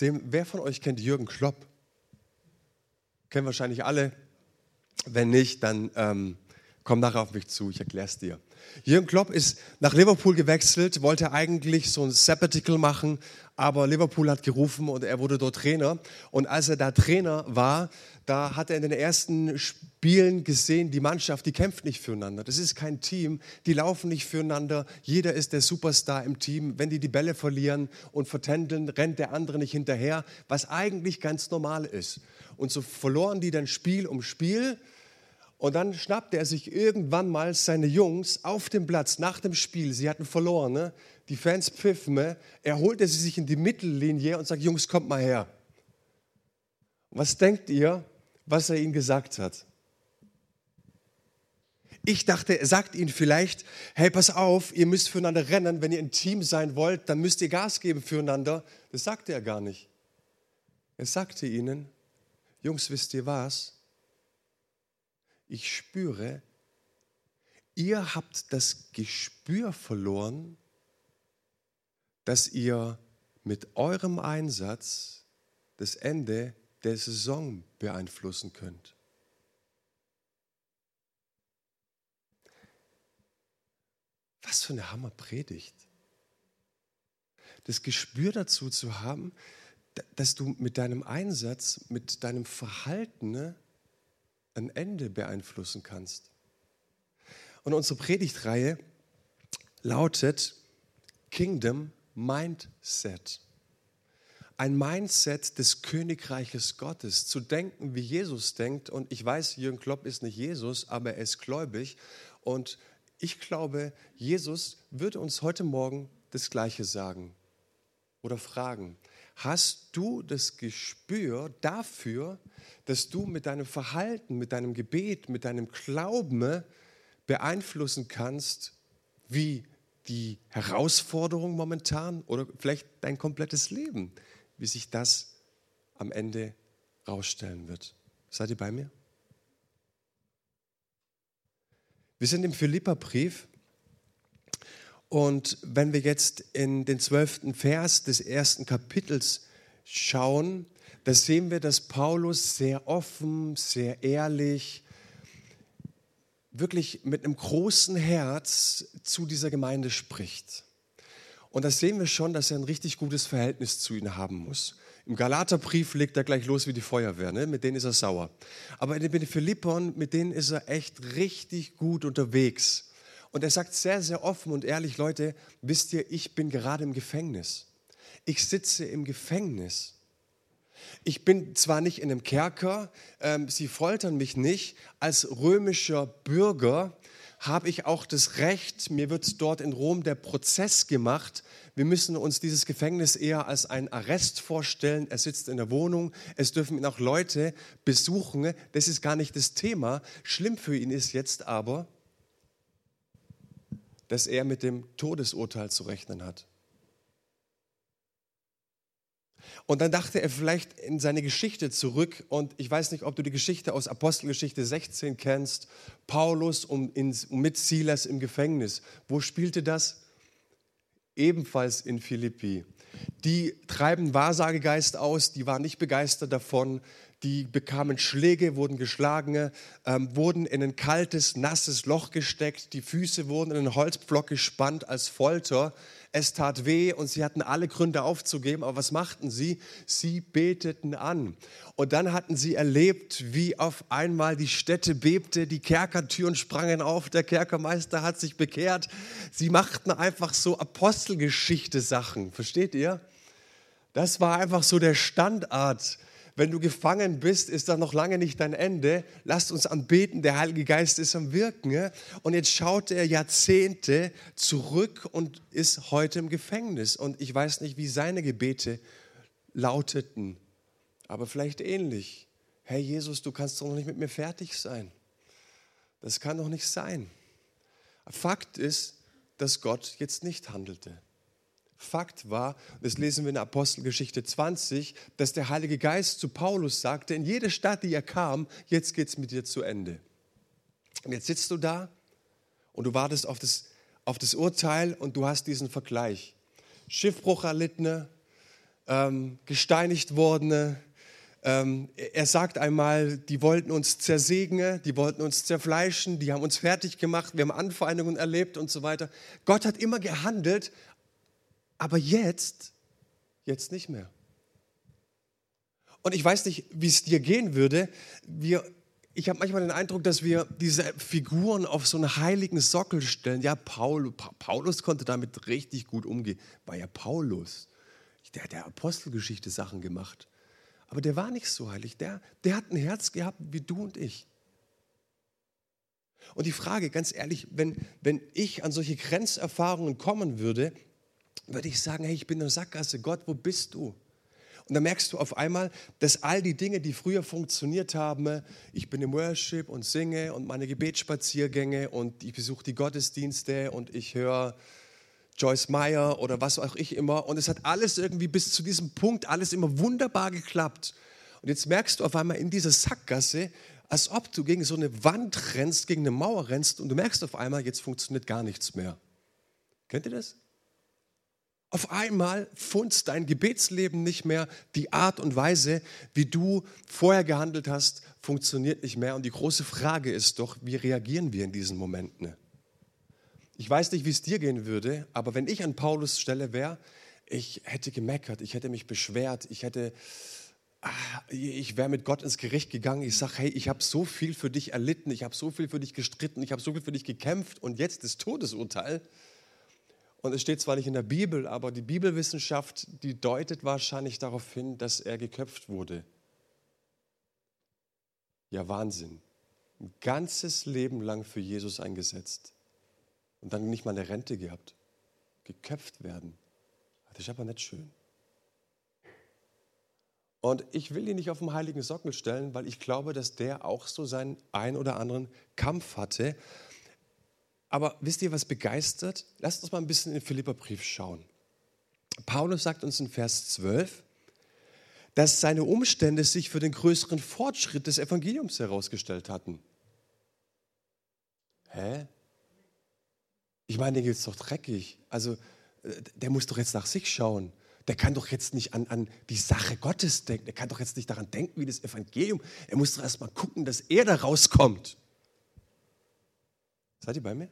wer von euch kennt Jürgen Klopp? Kennen wahrscheinlich alle. Wenn nicht, dann ähm, komm nachher auf mich zu, ich erkläre es dir. Jürgen Klopp ist nach Liverpool gewechselt, wollte eigentlich so ein Sabbatical machen, aber Liverpool hat gerufen und er wurde dort Trainer. Und als er da Trainer war, da hat er in den ersten Spielen gesehen, die Mannschaft, die kämpft nicht füreinander. Das ist kein Team, die laufen nicht füreinander. Jeder ist der Superstar im Team. Wenn die die Bälle verlieren und vertändeln, rennt der andere nicht hinterher, was eigentlich ganz normal ist. Und so verloren die dann Spiel um Spiel. Und dann schnappte er sich irgendwann mal seine Jungs auf dem Platz nach dem Spiel. Sie hatten verloren, ne? die Fans pfiffen. Ne? Er holte sie sich in die Mittellinie und sagt, Jungs, kommt mal her. Was denkt ihr, was er ihnen gesagt hat? Ich dachte, er sagt ihnen vielleicht, hey, pass auf, ihr müsst füreinander rennen. Wenn ihr ein Team sein wollt, dann müsst ihr Gas geben füreinander. Das sagte er gar nicht. Er sagte ihnen, Jungs, wisst ihr was? Ich spüre, ihr habt das Gespür verloren, dass ihr mit eurem Einsatz das Ende der Saison beeinflussen könnt. Was für eine Hammerpredigt. Das Gespür dazu zu haben, dass du mit deinem Einsatz, mit deinem Verhalten ne, ein Ende beeinflussen kannst. Und unsere Predigtreihe lautet Kingdom Mindset. Ein Mindset des Königreiches Gottes, zu denken, wie Jesus denkt. Und ich weiß, Jürgen Klopp ist nicht Jesus, aber er ist gläubig. Und ich glaube, Jesus würde uns heute Morgen das Gleiche sagen oder fragen. Hast du das Gespür dafür, dass du mit deinem Verhalten, mit deinem Gebet, mit deinem Glauben beeinflussen kannst, wie die Herausforderung momentan oder vielleicht dein komplettes Leben, wie sich das am Ende rausstellen wird. Seid ihr bei mir? Wir sind im Philipperbrief und wenn wir jetzt in den zwölften Vers des ersten Kapitels schauen, da sehen wir, dass Paulus sehr offen, sehr ehrlich, wirklich mit einem großen Herz zu dieser Gemeinde spricht. Und da sehen wir schon, dass er ein richtig gutes Verhältnis zu ihnen haben muss. Im Galaterbrief legt er gleich los wie die Feuerwehr, ne? mit denen ist er sauer. Aber in den Philippern, mit denen ist er echt richtig gut unterwegs. Und er sagt sehr, sehr offen und ehrlich, Leute, wisst ihr, ich bin gerade im Gefängnis. Ich sitze im Gefängnis. Ich bin zwar nicht in einem Kerker, ähm, sie foltern mich nicht. Als römischer Bürger habe ich auch das Recht, mir wird dort in Rom der Prozess gemacht. Wir müssen uns dieses Gefängnis eher als einen Arrest vorstellen. Er sitzt in der Wohnung, es dürfen ihn auch Leute besuchen. Das ist gar nicht das Thema. Schlimm für ihn ist jetzt aber, dass er mit dem Todesurteil zu rechnen hat. Und dann dachte er vielleicht in seine Geschichte zurück. Und ich weiß nicht, ob du die Geschichte aus Apostelgeschichte 16 kennst. Paulus in, mit Silas im Gefängnis. Wo spielte das? Ebenfalls in Philippi. Die treiben Wahrsagegeist aus, die waren nicht begeistert davon, die bekamen Schläge, wurden geschlagen, ähm, wurden in ein kaltes, nasses Loch gesteckt, die Füße wurden in einen Holzblock gespannt als Folter. Es tat weh und sie hatten alle Gründe aufzugeben, aber was machten sie? Sie beteten an. Und dann hatten sie erlebt, wie auf einmal die Stätte bebte, die Kerkertüren sprangen auf, der Kerkermeister hat sich bekehrt. Sie machten einfach so Apostelgeschichte-Sachen, versteht ihr? Das war einfach so der Standard wenn du gefangen bist, ist da noch lange nicht dein Ende. Lasst uns anbeten, der Heilige Geist ist am Wirken. Und jetzt schaut er Jahrzehnte zurück und ist heute im Gefängnis. Und ich weiß nicht, wie seine Gebete lauteten, aber vielleicht ähnlich. Herr Jesus, du kannst doch noch nicht mit mir fertig sein. Das kann doch nicht sein. Fakt ist, dass Gott jetzt nicht handelte. Fakt war, das lesen wir in Apostelgeschichte 20, dass der Heilige Geist zu Paulus sagte, in jede Stadt, die er kam, jetzt geht es mit dir zu Ende. Und jetzt sitzt du da und du wartest auf das, auf das Urteil und du hast diesen Vergleich. Schiffbruch erlittene, ähm, gesteinigt worden. Ähm, er sagt einmal, die wollten uns zersägen, die wollten uns zerfleischen, die haben uns fertig gemacht, wir haben Anfeindungen erlebt und so weiter. Gott hat immer gehandelt, aber jetzt, jetzt nicht mehr. Und ich weiß nicht, wie es dir gehen würde. Wir, ich habe manchmal den Eindruck, dass wir diese Figuren auf so einen heiligen Sockel stellen. Ja, Paul, Paulus konnte damit richtig gut umgehen. War ja Paulus. Der hat der Apostelgeschichte Sachen gemacht. Aber der war nicht so heilig. Der, der hat ein Herz gehabt wie du und ich. Und die Frage, ganz ehrlich, wenn, wenn ich an solche Grenzerfahrungen kommen würde, würde ich sagen, hey, ich bin in der Sackgasse. Gott, wo bist du? Und dann merkst du auf einmal, dass all die Dinge, die früher funktioniert haben, ich bin im Worship und singe und meine Gebetsspaziergänge und ich besuche die Gottesdienste und ich höre Joyce Meyer oder was auch ich immer. Und es hat alles irgendwie bis zu diesem Punkt, alles immer wunderbar geklappt. Und jetzt merkst du auf einmal in dieser Sackgasse, als ob du gegen so eine Wand rennst, gegen eine Mauer rennst und du merkst auf einmal, jetzt funktioniert gar nichts mehr. Kennt ihr das? Auf einmal funzt dein Gebetsleben nicht mehr, die Art und Weise, wie du vorher gehandelt hast, funktioniert nicht mehr. Und die große Frage ist doch, wie reagieren wir in diesen Momenten? Ich weiß nicht, wie es dir gehen würde, aber wenn ich an Paulus Stelle wäre, ich hätte gemeckert, ich hätte mich beschwert, ich hätte, ah, ich wäre mit Gott ins Gericht gegangen. Ich sage, hey, ich habe so viel für dich erlitten, ich habe so viel für dich gestritten, ich habe so viel für dich gekämpft und jetzt das Todesurteil. Und es steht zwar nicht in der Bibel, aber die Bibelwissenschaft, die deutet wahrscheinlich darauf hin, dass er geköpft wurde. Ja, Wahnsinn. Ein ganzes Leben lang für Jesus eingesetzt und dann nicht mal eine Rente gehabt. Geköpft werden. Das ist aber nicht schön. Und ich will ihn nicht auf den heiligen Sockel stellen, weil ich glaube, dass der auch so seinen ein oder anderen Kampf hatte. Aber wisst ihr, was begeistert? Lasst uns mal ein bisschen in den Philipperbrief schauen. Paulus sagt uns in Vers 12, dass seine Umstände sich für den größeren Fortschritt des Evangeliums herausgestellt hatten. Hä? Ich meine, den geht es doch dreckig. Also, äh, der muss doch jetzt nach sich schauen. Der kann doch jetzt nicht an, an die Sache Gottes denken. Der kann doch jetzt nicht daran denken, wie das Evangelium. Er muss doch erst mal gucken, dass er da rauskommt. Seid ihr bei mir?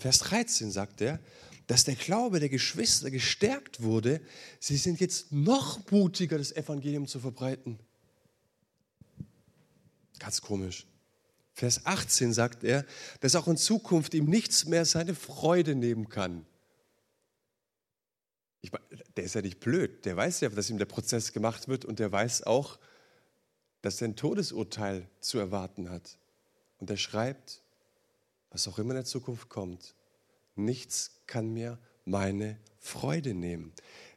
Vers 13 sagt er, dass der Glaube der Geschwister gestärkt wurde. Sie sind jetzt noch mutiger, das Evangelium zu verbreiten. Ganz komisch. Vers 18 sagt er, dass auch in Zukunft ihm nichts mehr seine Freude nehmen kann. Ich meine, der ist ja nicht blöd. Der weiß ja, dass ihm der Prozess gemacht wird und der weiß auch, dass er ein Todesurteil zu erwarten hat. Und er schreibt, was auch immer in der Zukunft kommt, nichts kann mir meine Freude nehmen.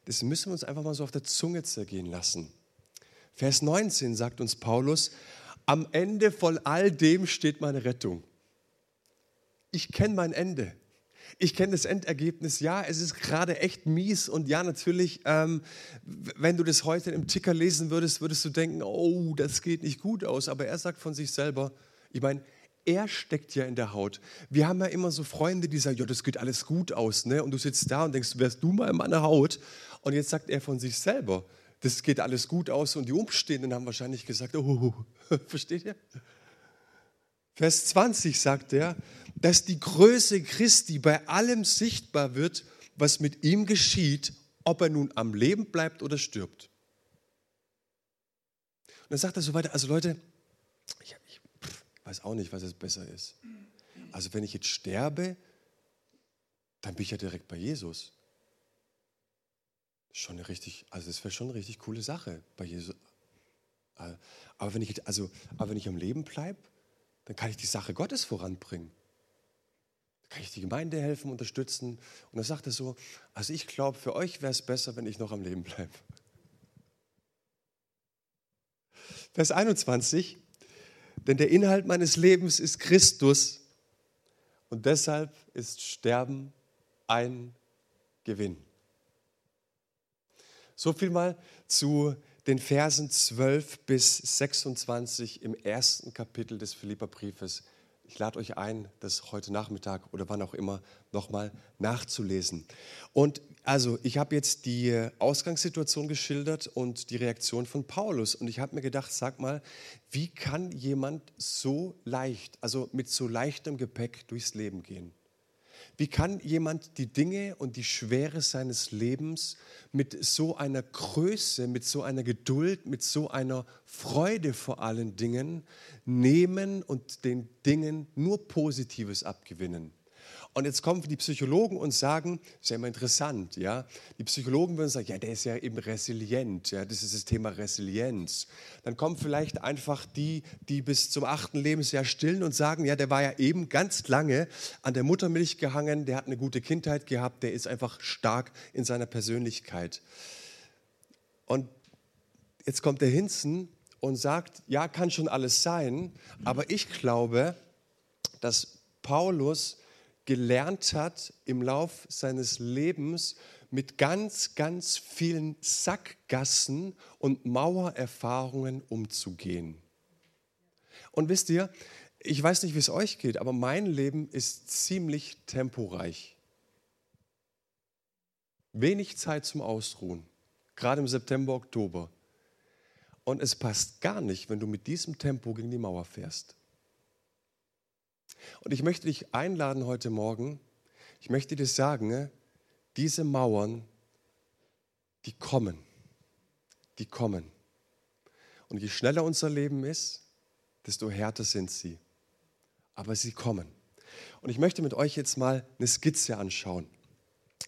Das müssen wir uns einfach mal so auf der Zunge zergehen lassen. Vers 19 sagt uns Paulus, am Ende von all dem steht meine Rettung. Ich kenne mein Ende. Ich kenne das Endergebnis. Ja, es ist gerade echt mies. Und ja, natürlich, ähm, wenn du das heute im Ticker lesen würdest, würdest du denken, oh, das geht nicht gut aus. Aber er sagt von sich selber, ich meine, er steckt ja in der Haut. Wir haben ja immer so Freunde, die sagen, ja, das geht alles gut aus. Ne? Und du sitzt da und denkst, wärst du mal in meiner Haut? Und jetzt sagt er von sich selber, das geht alles gut aus. Und die Umstehenden haben wahrscheinlich gesagt, oh, versteht ihr? Vers 20 sagt er, dass die Größe Christi bei allem sichtbar wird, was mit ihm geschieht, ob er nun am Leben bleibt oder stirbt. Und dann sagt er so weiter, also Leute, ich, weiß auch nicht, was jetzt besser ist. Also wenn ich jetzt sterbe, dann bin ich ja direkt bei Jesus. Schon eine richtig, also das wäre schon eine richtig coole Sache bei Jesus. Aber wenn ich, also, aber wenn ich am Leben bleibe, dann kann ich die Sache Gottes voranbringen. Dann kann ich die Gemeinde helfen, unterstützen. Und dann sagt er so, also ich glaube, für euch wäre es besser, wenn ich noch am Leben bleibe. Vers 21, denn der Inhalt meines Lebens ist Christus und deshalb ist Sterben ein Gewinn. So viel mal zu den Versen 12 bis 26 im ersten Kapitel des Philipperbriefes. Ich lade euch ein, das heute Nachmittag oder wann auch immer nochmal nachzulesen. Und also ich habe jetzt die Ausgangssituation geschildert und die Reaktion von Paulus. Und ich habe mir gedacht, sag mal, wie kann jemand so leicht, also mit so leichtem Gepäck durchs Leben gehen? Wie kann jemand die Dinge und die Schwere seines Lebens mit so einer Größe, mit so einer Geduld, mit so einer Freude vor allen Dingen nehmen und den Dingen nur Positives abgewinnen? Und jetzt kommen die Psychologen und sagen, das ist ja immer interessant, ja. Die Psychologen würden sagen, ja, der ist ja eben resilient, ja, das ist das Thema Resilienz. Dann kommen vielleicht einfach die, die bis zum achten Lebensjahr stillen und sagen, ja, der war ja eben ganz lange an der Muttermilch gehangen, der hat eine gute Kindheit gehabt, der ist einfach stark in seiner Persönlichkeit. Und jetzt kommt der Hinzen und sagt, ja, kann schon alles sein, aber ich glaube, dass Paulus gelernt hat im Lauf seines Lebens mit ganz, ganz vielen Sackgassen und Mauererfahrungen umzugehen. Und wisst ihr, ich weiß nicht, wie es euch geht, aber mein Leben ist ziemlich temporeich. Wenig Zeit zum Ausruhen, gerade im September, Oktober. Und es passt gar nicht, wenn du mit diesem Tempo gegen die Mauer fährst. Und ich möchte dich einladen heute Morgen, ich möchte dir sagen, ne, diese Mauern, die kommen, die kommen. Und je schneller unser Leben ist, desto härter sind sie. Aber sie kommen. Und ich möchte mit euch jetzt mal eine Skizze anschauen.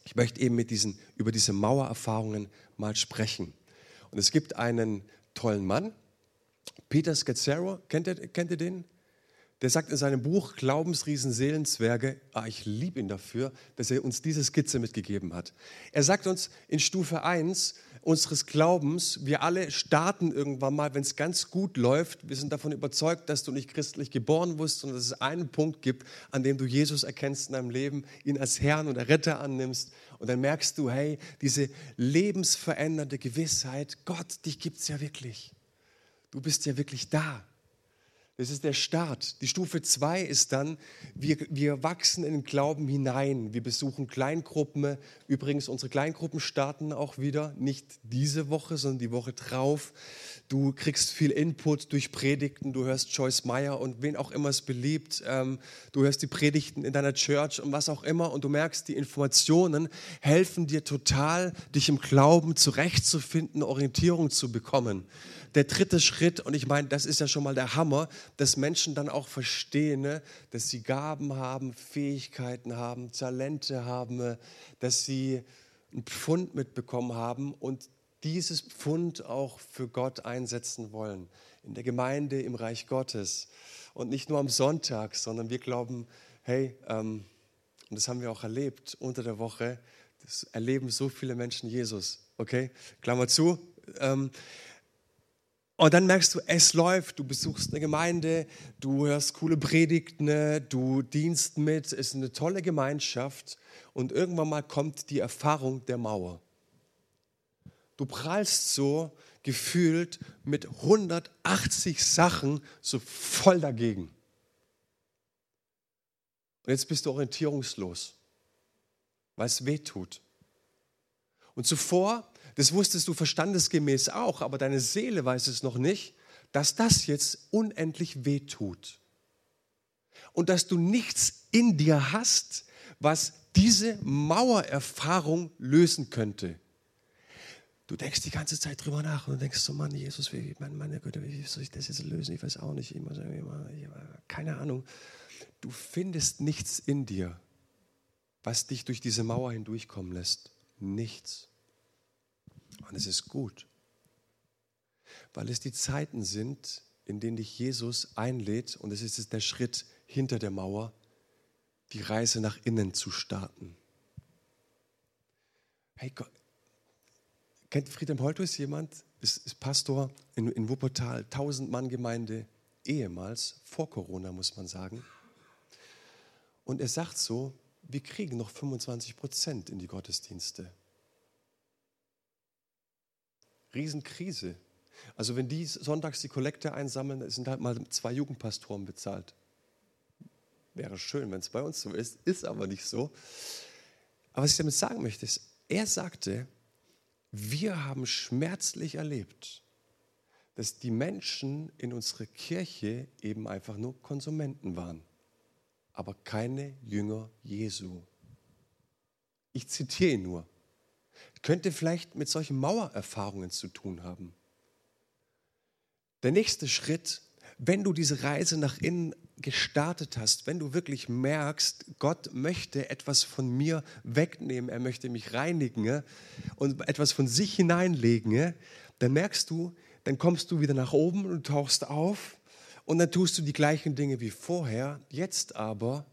Ich möchte eben mit diesen, über diese Mauererfahrungen mal sprechen. Und es gibt einen tollen Mann, Peter Scazzaro, kennt ihr, kennt ihr den? Der sagt in seinem Buch Glaubensriesen, Seelenzwerge, ah, ich liebe ihn dafür, dass er uns diese Skizze mitgegeben hat. Er sagt uns in Stufe 1 unseres Glaubens, wir alle starten irgendwann mal, wenn es ganz gut läuft. Wir sind davon überzeugt, dass du nicht christlich geboren wirst, sondern dass es einen Punkt gibt, an dem du Jesus erkennst in deinem Leben, ihn als Herrn und Retter annimmst. Und dann merkst du, hey, diese lebensverändernde Gewissheit, Gott, dich gibt es ja wirklich. Du bist ja wirklich da. Das ist der Start. Die Stufe 2 ist dann, wir, wir wachsen in den Glauben hinein. Wir besuchen Kleingruppen. Übrigens, unsere Kleingruppen starten auch wieder, nicht diese Woche, sondern die Woche drauf. Du kriegst viel Input durch Predigten. Du hörst Joyce Meyer und wen auch immer es beliebt. Ähm, du hörst die Predigten in deiner Church und was auch immer. Und du merkst, die Informationen helfen dir total, dich im Glauben zurechtzufinden, Orientierung zu bekommen der dritte Schritt, und ich meine, das ist ja schon mal der Hammer, dass Menschen dann auch verstehen, ne, dass sie Gaben haben, Fähigkeiten haben, Talente haben, dass sie ein Pfund mitbekommen haben und dieses Pfund auch für Gott einsetzen wollen. In der Gemeinde, im Reich Gottes. Und nicht nur am Sonntag, sondern wir glauben, hey, ähm, und das haben wir auch erlebt unter der Woche, das erleben so viele Menschen Jesus. Okay, Klammer zu. Ähm, und dann merkst du, es läuft, du besuchst eine Gemeinde, du hörst coole Predigten, du dienst mit, es ist eine tolle Gemeinschaft und irgendwann mal kommt die Erfahrung der Mauer. Du prallst so gefühlt mit 180 Sachen so voll dagegen. Und jetzt bist du orientierungslos, weil es weh tut. Und zuvor das wusstest du verstandesgemäß auch, aber deine Seele weiß es noch nicht, dass das jetzt unendlich weh tut. Und dass du nichts in dir hast, was diese Mauererfahrung lösen könnte. Du denkst die ganze Zeit drüber nach und denkst so, Mann, Jesus, wie, meine Güte, wie soll ich das jetzt lösen? Ich weiß auch nicht. Immer, immer, keine Ahnung. Du findest nichts in dir, was dich durch diese Mauer hindurchkommen lässt. Nichts. Und es ist gut, weil es die Zeiten sind, in denen dich Jesus einlädt, und es ist der Schritt hinter der Mauer, die Reise nach innen zu starten. Hey, Gott, kennt Friedhelm Holtus jemand? Ist, ist Pastor in, in Wuppertal, 1000 Mann Gemeinde, ehemals, vor Corona muss man sagen. Und er sagt so, wir kriegen noch 25 Prozent in die Gottesdienste. Riesenkrise. Also wenn die sonntags die Kollekte einsammeln, sind halt mal zwei Jugendpastoren bezahlt. Wäre schön, wenn es bei uns so ist, ist aber nicht so. Aber was ich damit sagen möchte, ist, er sagte, wir haben schmerzlich erlebt, dass die Menschen in unserer Kirche eben einfach nur Konsumenten waren, aber keine Jünger Jesu. Ich zitiere ihn nur. Könnte vielleicht mit solchen Mauererfahrungen zu tun haben. Der nächste Schritt, wenn du diese Reise nach innen gestartet hast, wenn du wirklich merkst, Gott möchte etwas von mir wegnehmen, er möchte mich reinigen und etwas von sich hineinlegen, dann merkst du, dann kommst du wieder nach oben und tauchst auf und dann tust du die gleichen Dinge wie vorher, jetzt aber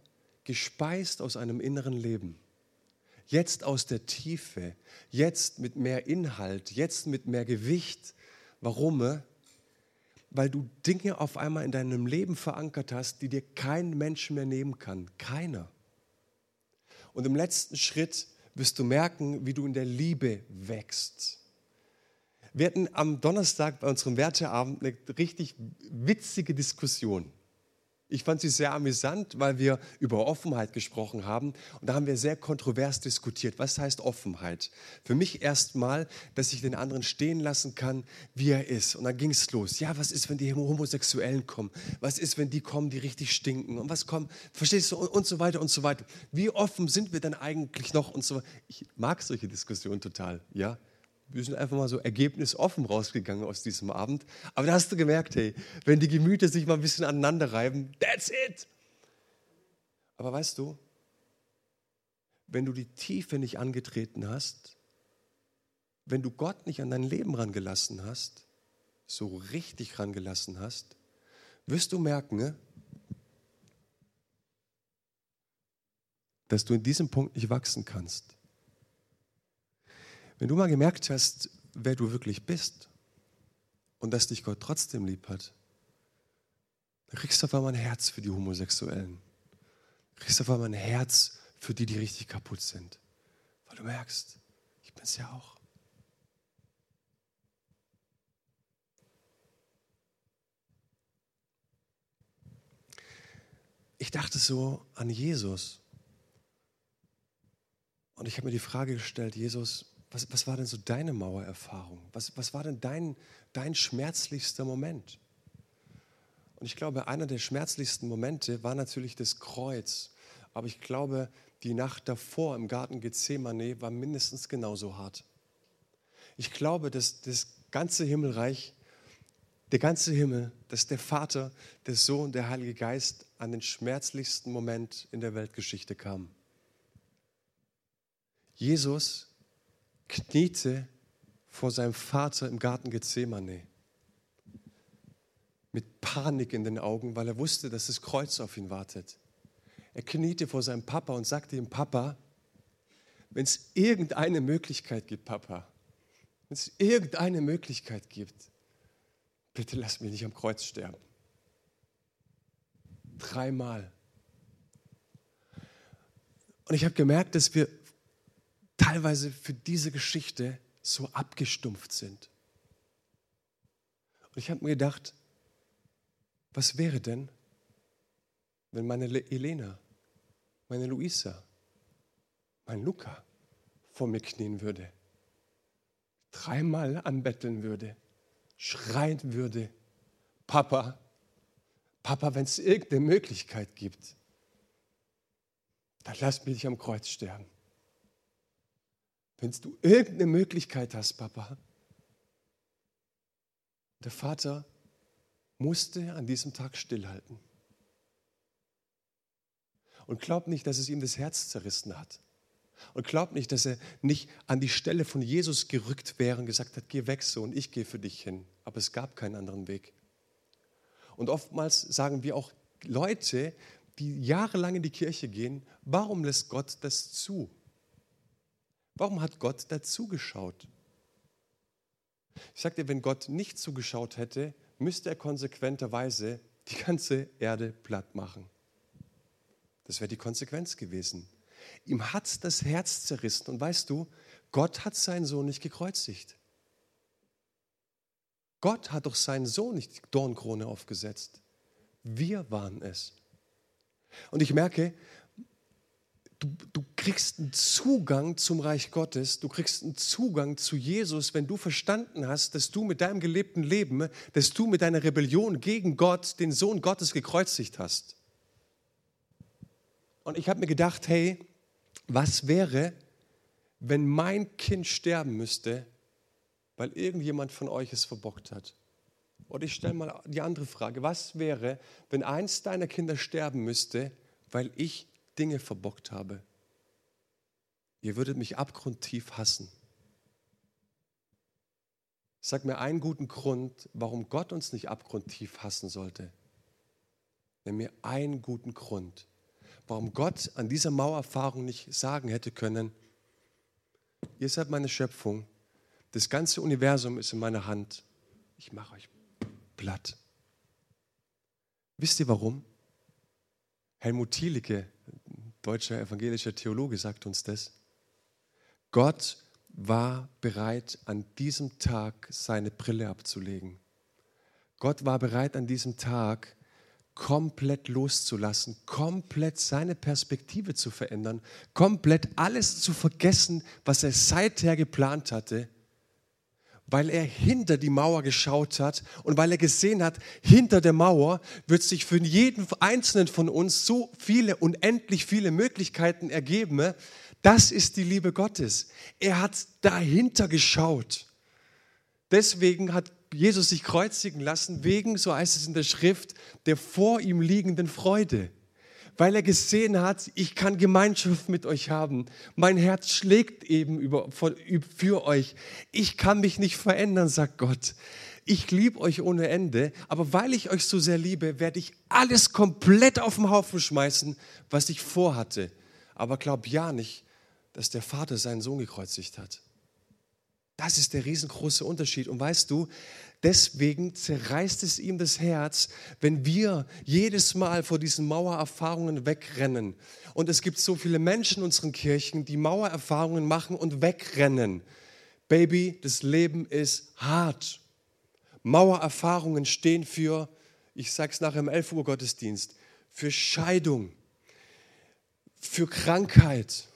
gespeist aus einem inneren Leben. Jetzt aus der Tiefe, jetzt mit mehr Inhalt, jetzt mit mehr Gewicht. Warum? weil du Dinge auf einmal in deinem Leben verankert hast, die dir kein Mensch mehr nehmen kann. Keiner. Und im letzten Schritt wirst du merken, wie du in der Liebe wächst. Wir hatten am Donnerstag bei unserem Werteabend eine richtig witzige Diskussion. Ich fand sie sehr amüsant, weil wir über Offenheit gesprochen haben. Und da haben wir sehr kontrovers diskutiert. Was heißt Offenheit? Für mich erstmal, dass ich den anderen stehen lassen kann, wie er ist. Und dann ging es los. Ja, was ist, wenn die Homosexuellen kommen? Was ist, wenn die kommen, die richtig stinken? Und was kommen? Verstehst du? Und, und so weiter und so weiter. Wie offen sind wir denn eigentlich noch? Und so Ich mag solche Diskussionen total. Ja, wir sind einfach mal so ergebnisoffen rausgegangen aus diesem Abend. Aber da hast du gemerkt, hey, wenn die Gemüter sich mal ein bisschen aneinander reiben, that's it. Aber weißt du, wenn du die Tiefe nicht angetreten hast, wenn du Gott nicht an dein Leben rangelassen hast, so richtig rangelassen hast, wirst du merken, ne, dass du in diesem Punkt nicht wachsen kannst. Wenn du mal gemerkt hast, wer du wirklich bist und dass dich Gott trotzdem lieb hat, dann kriegst du auf einmal ein Herz für die Homosexuellen. Dann kriegst du auf einmal ein Herz für die, die richtig kaputt sind. Weil du merkst, ich bin es ja auch. Ich dachte so an Jesus. Und ich habe mir die Frage gestellt, Jesus, was, was war denn so deine Mauererfahrung? Was, was war denn dein, dein schmerzlichster Moment? Und ich glaube, einer der schmerzlichsten Momente war natürlich das Kreuz. Aber ich glaube, die Nacht davor im Garten Gethsemane war mindestens genauso hart. Ich glaube, dass das ganze Himmelreich, der ganze Himmel, dass der Vater, der Sohn, der Heilige Geist an den schmerzlichsten Moment in der Weltgeschichte kam. Jesus kniete vor seinem Vater im Garten Gethsemane mit Panik in den Augen, weil er wusste, dass das Kreuz auf ihn wartet. Er kniete vor seinem Papa und sagte ihm, Papa, wenn es irgendeine Möglichkeit gibt, Papa, wenn es irgendeine Möglichkeit gibt, bitte lass mich nicht am Kreuz sterben. Dreimal. Und ich habe gemerkt, dass wir teilweise für diese Geschichte so abgestumpft sind. Und ich habe mir gedacht, was wäre denn, wenn meine Elena, meine Luisa, mein Luca vor mir knien würde, dreimal anbetteln würde, schreien würde, Papa, Papa, wenn es irgendeine Möglichkeit gibt, dann lass mich am Kreuz sterben. Wenn du irgendeine Möglichkeit hast, Papa. Der Vater musste an diesem Tag stillhalten. Und glaub nicht, dass es ihm das Herz zerrissen hat. Und glaub nicht, dass er nicht an die Stelle von Jesus gerückt wäre und gesagt hat, geh weg so und ich gehe für dich hin. Aber es gab keinen anderen Weg. Und oftmals sagen wir auch Leute, die jahrelang in die Kirche gehen, warum lässt Gott das zu? Warum hat Gott dazugeschaut? Ich dir, wenn Gott nicht zugeschaut hätte, müsste er konsequenterweise die ganze Erde platt machen. Das wäre die Konsequenz gewesen. Ihm hat das Herz zerrissen. Und weißt du, Gott hat seinen Sohn nicht gekreuzigt. Gott hat doch seinen Sohn nicht die Dornkrone aufgesetzt. Wir waren es. Und ich merke, du, du kriegst einen Zugang zum Reich Gottes, du kriegst einen Zugang zu Jesus, wenn du verstanden hast, dass du mit deinem gelebten Leben, dass du mit deiner Rebellion gegen Gott den Sohn Gottes gekreuzigt hast. Und ich habe mir gedacht, hey, was wäre, wenn mein Kind sterben müsste, weil irgendjemand von euch es verbockt hat? Oder ich stelle mal die andere Frage, was wäre, wenn eins deiner Kinder sterben müsste, weil ich Dinge verbockt habe? Ihr würdet mich abgrundtief hassen. Sag mir einen guten Grund, warum Gott uns nicht abgrundtief hassen sollte. Nenn mir einen guten Grund, warum Gott an dieser Mauerfahrung nicht sagen hätte können, ihr seid meine Schöpfung, das ganze Universum ist in meiner Hand, ich mache euch platt. Wisst ihr warum? Helmut Thielicke, deutscher evangelischer Theologe, sagt uns das. Gott war bereit, an diesem Tag seine Brille abzulegen. Gott war bereit, an diesem Tag komplett loszulassen, komplett seine Perspektive zu verändern, komplett alles zu vergessen, was er seither geplant hatte, weil er hinter die Mauer geschaut hat und weil er gesehen hat, hinter der Mauer wird sich für jeden einzelnen von uns so viele, unendlich viele Möglichkeiten ergeben, das ist die Liebe Gottes. Er hat dahinter geschaut. Deswegen hat Jesus sich kreuzigen lassen, wegen, so heißt es in der Schrift, der vor ihm liegenden Freude. Weil er gesehen hat, ich kann Gemeinschaft mit euch haben. Mein Herz schlägt eben über, für euch. Ich kann mich nicht verändern, sagt Gott. Ich liebe euch ohne Ende, aber weil ich euch so sehr liebe, werde ich alles komplett auf den Haufen schmeißen, was ich vorhatte. Aber glaub ja nicht, dass der Vater seinen Sohn gekreuzigt hat. Das ist der riesengroße Unterschied. Und weißt du, deswegen zerreißt es ihm das Herz, wenn wir jedes Mal vor diesen Mauererfahrungen wegrennen. Und es gibt so viele Menschen in unseren Kirchen, die Mauererfahrungen machen und wegrennen. Baby, das Leben ist hart. Mauererfahrungen stehen für, ich sage es nachher im 11 Uhr Gottesdienst, für Scheidung, für Krankheit,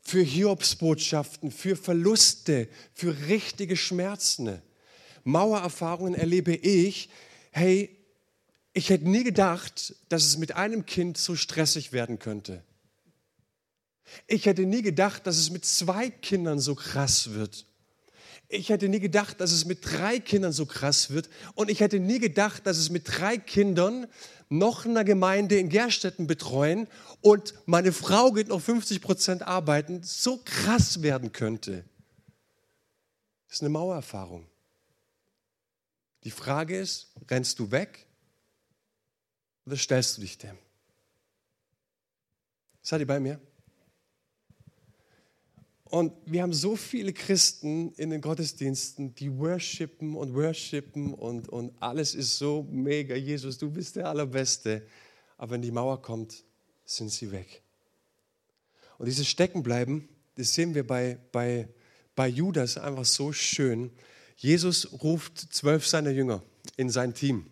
für Hiobsbotschaften, für Verluste, für richtige Schmerzen. Mauererfahrungen erlebe ich, hey, ich hätte nie gedacht, dass es mit einem Kind so stressig werden könnte. Ich hätte nie gedacht, dass es mit zwei Kindern so krass wird. Ich hätte nie gedacht, dass es mit drei Kindern so krass wird. Und ich hätte nie gedacht, dass es mit drei Kindern noch eine Gemeinde in Gerstetten betreuen und meine Frau geht noch 50 Prozent arbeiten, so krass werden könnte. Das ist eine Mauererfahrung. Die Frage ist, rennst du weg oder stellst du dich dem? Seid ihr bei mir? Und wir haben so viele Christen in den Gottesdiensten, die worshipen und worshipen und, und alles ist so mega. Jesus, du bist der Allerbeste. Aber wenn die Mauer kommt, sind sie weg. Und dieses Steckenbleiben, das sehen wir bei, bei, bei Judas einfach so schön. Jesus ruft zwölf seiner Jünger in sein Team.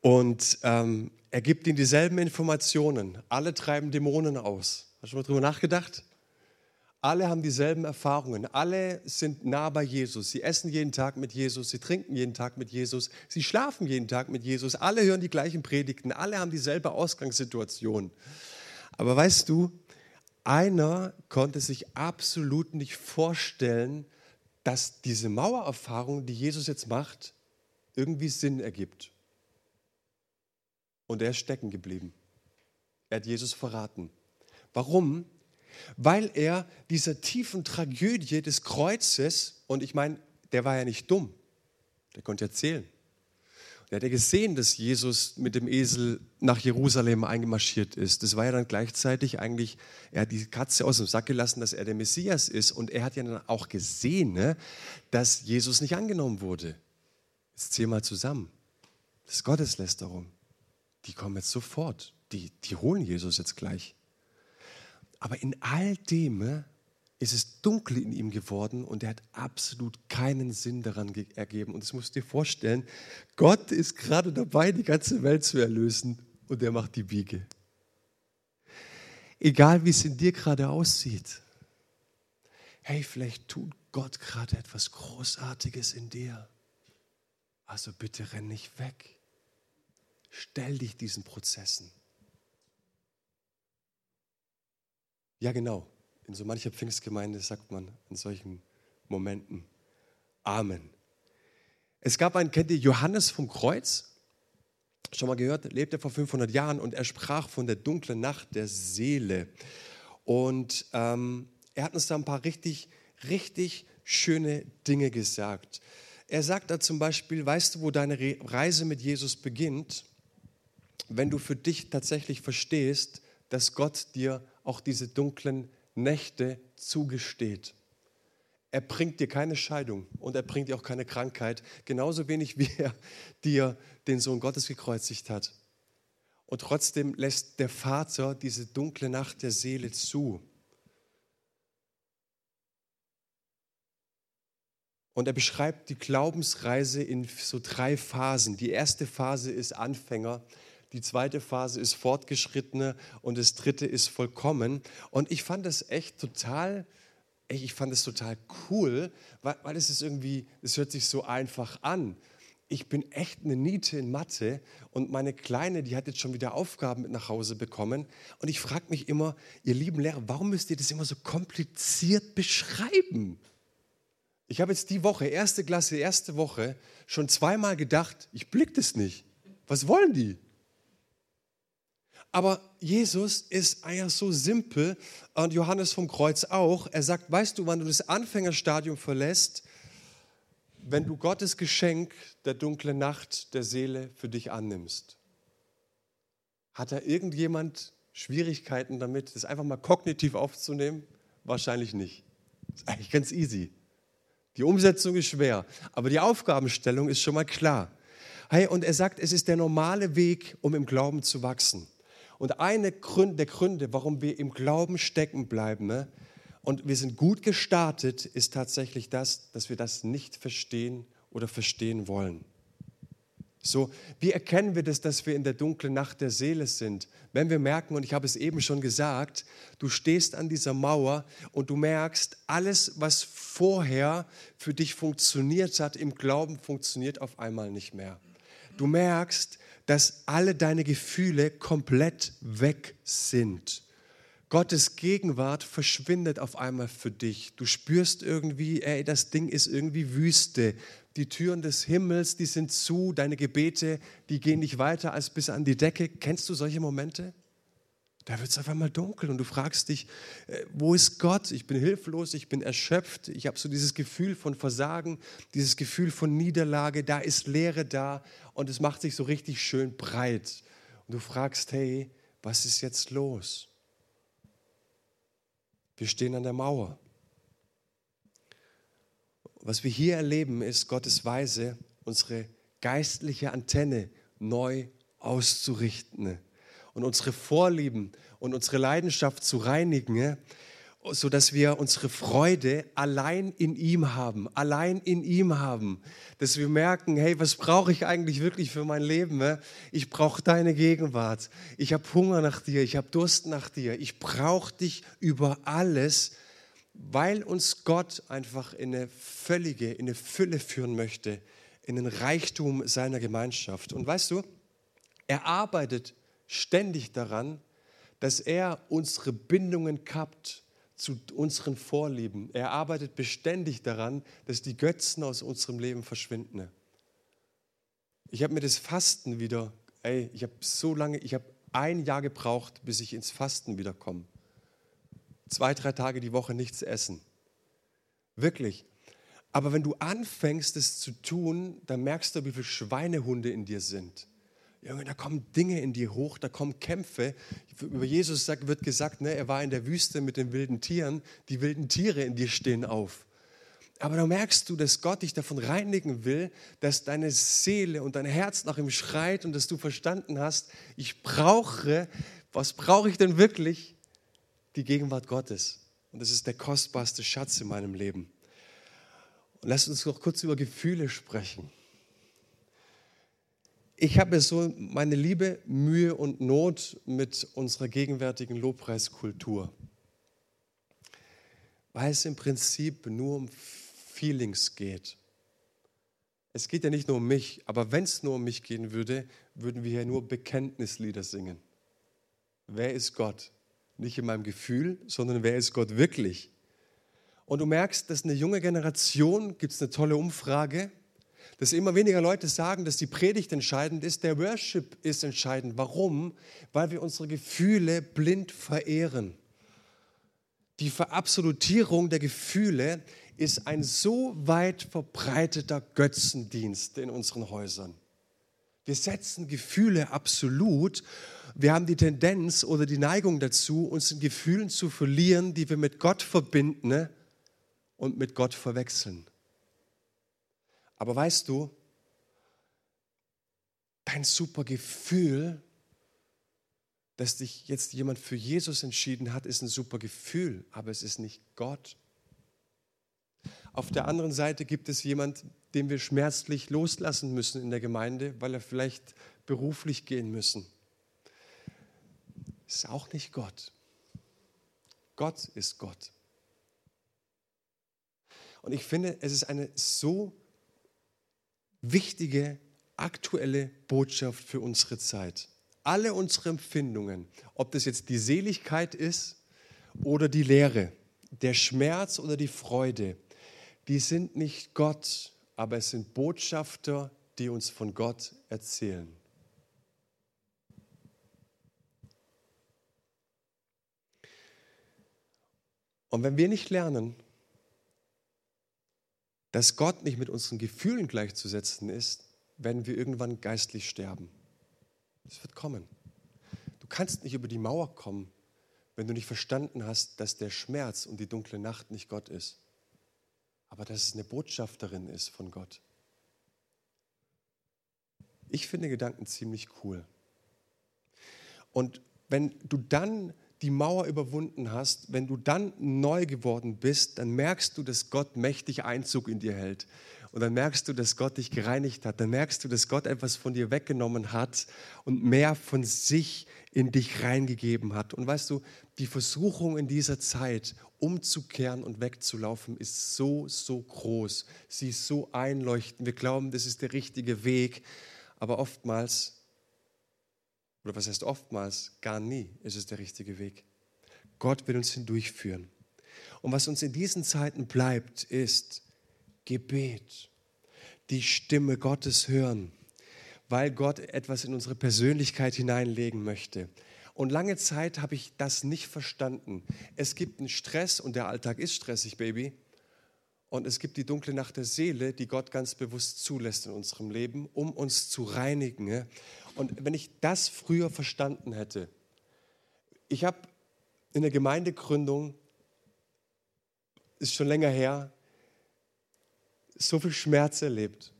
Und ähm, er gibt ihnen dieselben Informationen. Alle treiben Dämonen aus. Hast du mal drüber nachgedacht? Alle haben dieselben Erfahrungen. Alle sind nah bei Jesus. Sie essen jeden Tag mit Jesus. Sie trinken jeden Tag mit Jesus. Sie schlafen jeden Tag mit Jesus. Alle hören die gleichen Predigten. Alle haben dieselbe Ausgangssituation. Aber weißt du, einer konnte sich absolut nicht vorstellen, dass diese Mauererfahrung, die Jesus jetzt macht, irgendwie Sinn ergibt. Und er ist stecken geblieben. Er hat Jesus verraten. Warum? weil er dieser tiefen Tragödie des Kreuzes, und ich meine, der war ja nicht dumm, der konnte erzählen. Er hat ja gesehen, dass Jesus mit dem Esel nach Jerusalem eingemarschiert ist. Das war ja dann gleichzeitig eigentlich, er hat die Katze aus dem Sack gelassen, dass er der Messias ist. Und er hat ja dann auch gesehen, ne, dass Jesus nicht angenommen wurde. Jetzt zähl mal zusammen. Das ist Gotteslästerung. Die kommen jetzt sofort. Die, die holen Jesus jetzt gleich. Aber in all dem äh, ist es dunkel in ihm geworden und er hat absolut keinen Sinn daran ergeben. Und das musst du dir vorstellen, Gott ist gerade dabei, die ganze Welt zu erlösen und er macht die Biege. egal wie es in dir gerade aussieht. Hey, vielleicht tut Gott gerade etwas Großartiges in dir. Also bitte renn nicht weg. Stell dich diesen Prozessen. Ja, genau. In so mancher Pfingstgemeinde sagt man in solchen Momenten Amen. Es gab einen, kennt ihr Johannes vom Kreuz? Schon mal gehört, lebte vor 500 Jahren und er sprach von der dunklen Nacht der Seele. Und ähm, er hat uns da ein paar richtig, richtig schöne Dinge gesagt. Er sagt da zum Beispiel, weißt du, wo deine Reise mit Jesus beginnt? Wenn du für dich tatsächlich verstehst, dass Gott dir auch diese dunklen Nächte zugesteht. Er bringt dir keine Scheidung und er bringt dir auch keine Krankheit, genauso wenig wie er dir den Sohn Gottes gekreuzigt hat. Und trotzdem lässt der Vater diese dunkle Nacht der Seele zu. Und er beschreibt die Glaubensreise in so drei Phasen. Die erste Phase ist Anfänger, die zweite Phase ist Fortgeschrittene und das dritte ist vollkommen. Und ich fand das echt total, ich fand das total cool, weil, weil es ist irgendwie, es hört sich so einfach an. Ich bin echt eine Niete in Mathe und meine Kleine, die hat jetzt schon wieder Aufgaben mit nach Hause bekommen. Und ich frage mich immer, ihr lieben Lehrer, warum müsst ihr das immer so kompliziert beschreiben? Ich habe jetzt die Woche, erste Klasse, erste Woche, schon zweimal gedacht, ich blick das nicht. Was wollen die? Aber Jesus ist eigentlich so simpel und Johannes vom Kreuz auch. Er sagt, weißt du, wann du das Anfängerstadium verlässt, wenn du Gottes Geschenk der dunklen Nacht der Seele für dich annimmst. Hat da irgendjemand Schwierigkeiten damit, das einfach mal kognitiv aufzunehmen? Wahrscheinlich nicht. Das ist eigentlich ganz easy. Die Umsetzung ist schwer, aber die Aufgabenstellung ist schon mal klar. Hey, und er sagt, es ist der normale Weg, um im Glauben zu wachsen. Und eine der Gründe, warum wir im Glauben stecken bleiben ne, und wir sind gut gestartet, ist tatsächlich das, dass wir das nicht verstehen oder verstehen wollen. So, wie erkennen wir das, dass wir in der dunklen Nacht der Seele sind? Wenn wir merken, und ich habe es eben schon gesagt, du stehst an dieser Mauer und du merkst, alles, was vorher für dich funktioniert hat, im Glauben funktioniert auf einmal nicht mehr. Du merkst, dass alle deine Gefühle komplett weg sind. Gottes Gegenwart verschwindet auf einmal für dich. Du spürst irgendwie, ey, das Ding ist irgendwie Wüste die Türen des Himmels, die sind zu, deine Gebete, die gehen nicht weiter als bis an die Decke. Kennst du solche Momente? Da wird es auf einmal dunkel und du fragst dich, äh, wo ist Gott? Ich bin hilflos, ich bin erschöpft, ich habe so dieses Gefühl von Versagen, dieses Gefühl von Niederlage, da ist Leere da und es macht sich so richtig schön breit. Und du fragst, hey, was ist jetzt los? Wir stehen an der Mauer. Was wir hier erleben, ist Gottes Weise, unsere geistliche Antenne neu auszurichten und unsere Vorlieben und unsere Leidenschaft zu reinigen, sodass wir unsere Freude allein in ihm haben, allein in ihm haben, dass wir merken, hey, was brauche ich eigentlich wirklich für mein Leben? Ich brauche deine Gegenwart. Ich habe Hunger nach dir, ich habe Durst nach dir. Ich brauche dich über alles weil uns Gott einfach in eine völlige, in eine Fülle führen möchte, in den Reichtum seiner Gemeinschaft. Und weißt du, er arbeitet ständig daran, dass er unsere Bindungen kappt zu unseren Vorlieben. Er arbeitet beständig daran, dass die Götzen aus unserem Leben verschwinden. Ich habe mir das Fasten wieder, ey, ich habe so lange, ich habe ein Jahr gebraucht, bis ich ins Fasten wiederkomme zwei, drei Tage die Woche nichts essen. Wirklich. Aber wenn du anfängst, es zu tun, dann merkst du, wie viele Schweinehunde in dir sind. Junge, da kommen Dinge in dir hoch, da kommen Kämpfe. Über Jesus wird gesagt, ne, er war in der Wüste mit den wilden Tieren. Die wilden Tiere in dir stehen auf. Aber da merkst du, dass Gott dich davon reinigen will, dass deine Seele und dein Herz nach ihm schreit und dass du verstanden hast, ich brauche, was brauche ich denn wirklich? die Gegenwart Gottes. Und das ist der kostbarste Schatz in meinem Leben. Und lasst uns noch kurz über Gefühle sprechen. Ich habe so meine liebe Mühe und Not mit unserer gegenwärtigen Lobpreiskultur, weil es im Prinzip nur um Feelings geht. Es geht ja nicht nur um mich, aber wenn es nur um mich gehen würde, würden wir ja nur Bekenntnislieder singen. Wer ist Gott? Nicht in meinem Gefühl, sondern wer ist Gott wirklich? Und du merkst, dass eine junge Generation, gibt es eine tolle Umfrage, dass immer weniger Leute sagen, dass die Predigt entscheidend ist, der Worship ist entscheidend. Warum? Weil wir unsere Gefühle blind verehren. Die Verabsolutierung der Gefühle ist ein so weit verbreiteter Götzendienst in unseren Häusern. Wir setzen Gefühle absolut. Wir haben die Tendenz oder die Neigung dazu, uns in Gefühlen zu verlieren, die wir mit Gott verbinden ne, und mit Gott verwechseln. Aber weißt du, dein super Gefühl, dass dich jetzt jemand für Jesus entschieden hat, ist ein super Gefühl, aber es ist nicht Gott. Auf der anderen Seite gibt es jemand, den wir schmerzlich loslassen müssen in der Gemeinde, weil er vielleicht beruflich gehen müssen. Ist auch nicht Gott. Gott ist Gott. Und ich finde, es ist eine so wichtige, aktuelle Botschaft für unsere Zeit. Alle unsere Empfindungen, ob das jetzt die Seligkeit ist oder die Leere, der Schmerz oder die Freude, die sind nicht Gott, aber es sind Botschafter, die uns von Gott erzählen. Und wenn wir nicht lernen, dass Gott nicht mit unseren Gefühlen gleichzusetzen ist, werden wir irgendwann geistlich sterben. Es wird kommen. Du kannst nicht über die Mauer kommen, wenn du nicht verstanden hast, dass der Schmerz und die dunkle Nacht nicht Gott ist, aber dass es eine Botschafterin ist von Gott. Ich finde Gedanken ziemlich cool. Und wenn du dann die Mauer überwunden hast, wenn du dann neu geworden bist, dann merkst du, dass Gott mächtig Einzug in dir hält. Und dann merkst du, dass Gott dich gereinigt hat. Dann merkst du, dass Gott etwas von dir weggenommen hat und mehr von sich in dich reingegeben hat. Und weißt du, die Versuchung in dieser Zeit, umzukehren und wegzulaufen, ist so, so groß. Sie ist so einleuchtend. Wir glauben, das ist der richtige Weg. Aber oftmals oder was heißt oftmals, gar nie ist es der richtige Weg. Gott will uns hindurchführen. Und was uns in diesen Zeiten bleibt, ist Gebet. Die Stimme Gottes hören, weil Gott etwas in unsere Persönlichkeit hineinlegen möchte. Und lange Zeit habe ich das nicht verstanden. Es gibt einen Stress und der Alltag ist stressig, Baby. Und es gibt die dunkle Nacht der Seele, die Gott ganz bewusst zulässt in unserem Leben, um uns zu reinigen. Und wenn ich das früher verstanden hätte, ich habe in der Gemeindegründung, ist schon länger her, so viel Schmerz erlebt,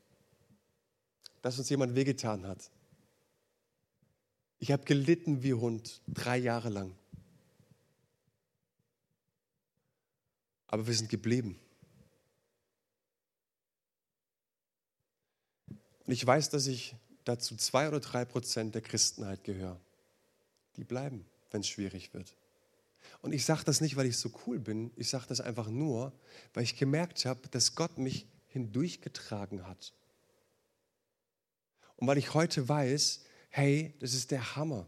dass uns jemand wehgetan hat. Ich habe gelitten wie Hund, drei Jahre lang. Aber wir sind geblieben. Und ich weiß, dass ich dazu zwei oder drei Prozent der Christenheit gehöre. Die bleiben, wenn es schwierig wird. Und ich sage das nicht, weil ich so cool bin. Ich sage das einfach nur, weil ich gemerkt habe, dass Gott mich hindurchgetragen hat. Und weil ich heute weiß, hey, das ist der Hammer.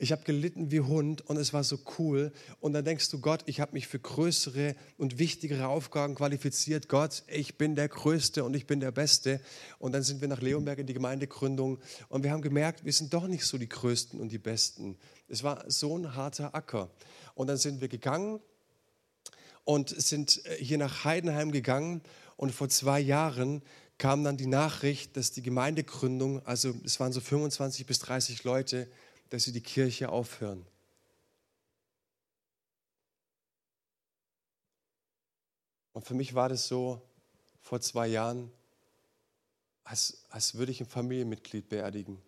Ich habe gelitten wie Hund und es war so cool. Und dann denkst du, Gott, ich habe mich für größere und wichtigere Aufgaben qualifiziert. Gott, ich bin der Größte und ich bin der Beste. Und dann sind wir nach Leonberg in die Gemeindegründung und wir haben gemerkt, wir sind doch nicht so die Größten und die Besten. Es war so ein harter Acker. Und dann sind wir gegangen und sind äh, hier nach Heidenheim gegangen. Und vor zwei Jahren kam dann die Nachricht, dass die Gemeindegründung, also es waren so 25 bis 30 Leute, dass sie die Kirche aufhören. Und für mich war das so vor zwei Jahren, als, als würde ich ein Familienmitglied beerdigen.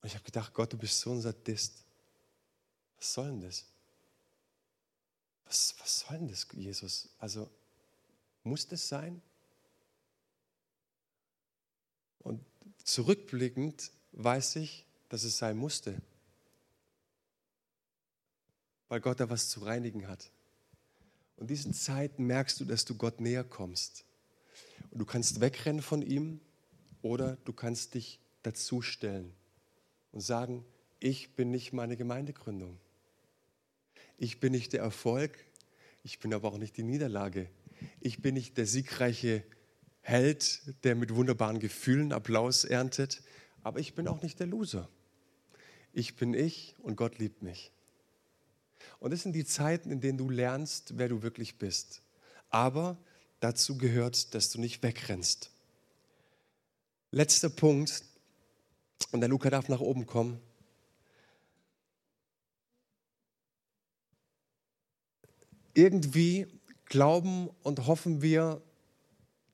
Und ich habe gedacht, Gott, du bist so ein Sadist. Was soll denn das? Was, was soll denn das, Jesus? Also, muss das sein? Und zurückblickend weiß ich, dass es sein musste, weil Gott da was zu reinigen hat. Und in diesen Zeiten merkst du, dass du Gott näher kommst. Und du kannst wegrennen von ihm oder du kannst dich dazustellen und sagen, ich bin nicht meine Gemeindegründung. Ich bin nicht der Erfolg, ich bin aber auch nicht die Niederlage. Ich bin nicht der siegreiche Held, der mit wunderbaren Gefühlen Applaus erntet, aber ich bin auch nicht der Loser. Ich bin ich und Gott liebt mich. Und das sind die Zeiten, in denen du lernst, wer du wirklich bist. Aber dazu gehört, dass du nicht wegrennst. Letzter Punkt, und der Luca darf nach oben kommen. Irgendwie glauben und hoffen wir,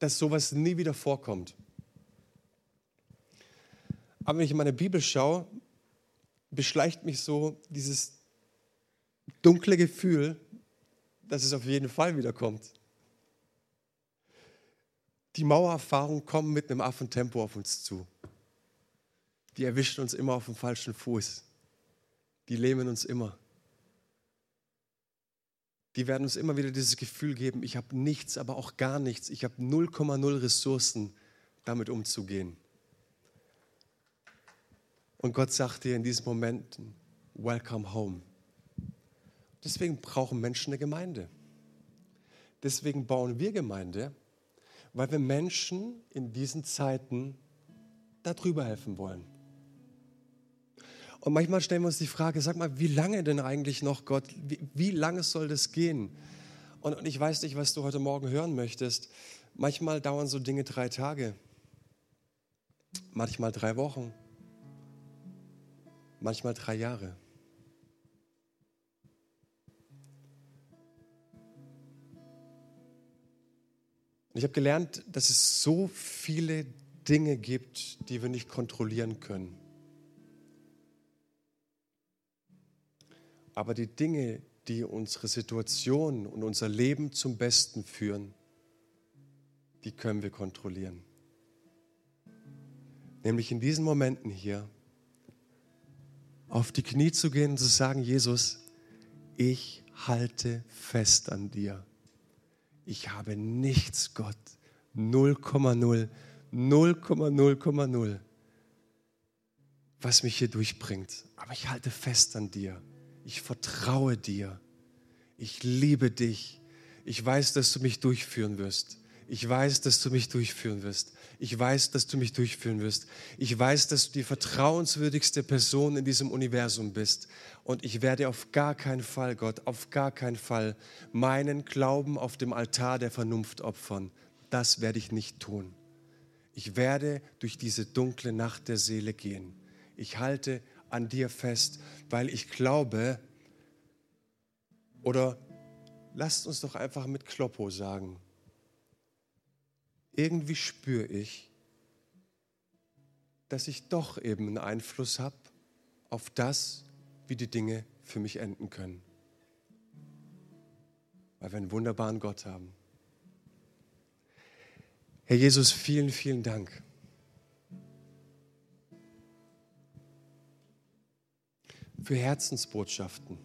dass sowas nie wieder vorkommt. Aber wenn ich in meine Bibel schaue, beschleicht mich so dieses dunkle Gefühl, dass es auf jeden Fall wiederkommt. Die Mauererfahrungen kommen mit einem Affentempo auf uns zu. Die erwischen uns immer auf dem falschen Fuß. Die lähmen uns immer. Die werden uns immer wieder dieses Gefühl geben, ich habe nichts, aber auch gar nichts. Ich habe 0,0 Ressourcen, damit umzugehen. Und Gott sagt dir in diesen Momenten, welcome home. Deswegen brauchen Menschen eine Gemeinde. Deswegen bauen wir Gemeinde, weil wir Menschen in diesen Zeiten darüber helfen wollen. Und manchmal stellen wir uns die Frage, sag mal, wie lange denn eigentlich noch, Gott? Wie, wie lange soll das gehen? Und, und ich weiß nicht, was du heute Morgen hören möchtest. Manchmal dauern so Dinge drei Tage, manchmal drei Wochen, manchmal drei Jahre. ich habe gelernt, dass es so viele Dinge gibt, die wir nicht kontrollieren können. Aber die Dinge, die unsere Situation und unser Leben zum Besten führen, die können wir kontrollieren. Nämlich in diesen Momenten hier auf die Knie zu gehen und zu sagen, Jesus, ich halte fest an dir ich habe nichts, Gott. 0,0, 0,0,0, was mich hier durchbringt. Aber ich halte fest an dir. Ich vertraue dir. Ich liebe dich. Ich weiß, dass du mich durchführen wirst. Ich weiß, dass du mich durchführen wirst. Ich weiß, dass du mich durchführen wirst. Ich weiß, dass du die vertrauenswürdigste Person in diesem Universum bist. Und ich werde auf gar keinen Fall, Gott, auf gar keinen Fall meinen Glauben auf dem Altar der Vernunft opfern. Das werde ich nicht tun. Ich werde durch diese dunkle Nacht der Seele gehen. Ich halte an dir fest, weil ich glaube, oder lasst uns doch einfach mit Kloppo sagen, irgendwie spüre ich, dass ich doch eben einen Einfluss habe auf das, wie die Dinge für mich enden können. Weil wir einen wunderbaren Gott haben. Herr Jesus, vielen, vielen Dank. Für Herzensbotschaften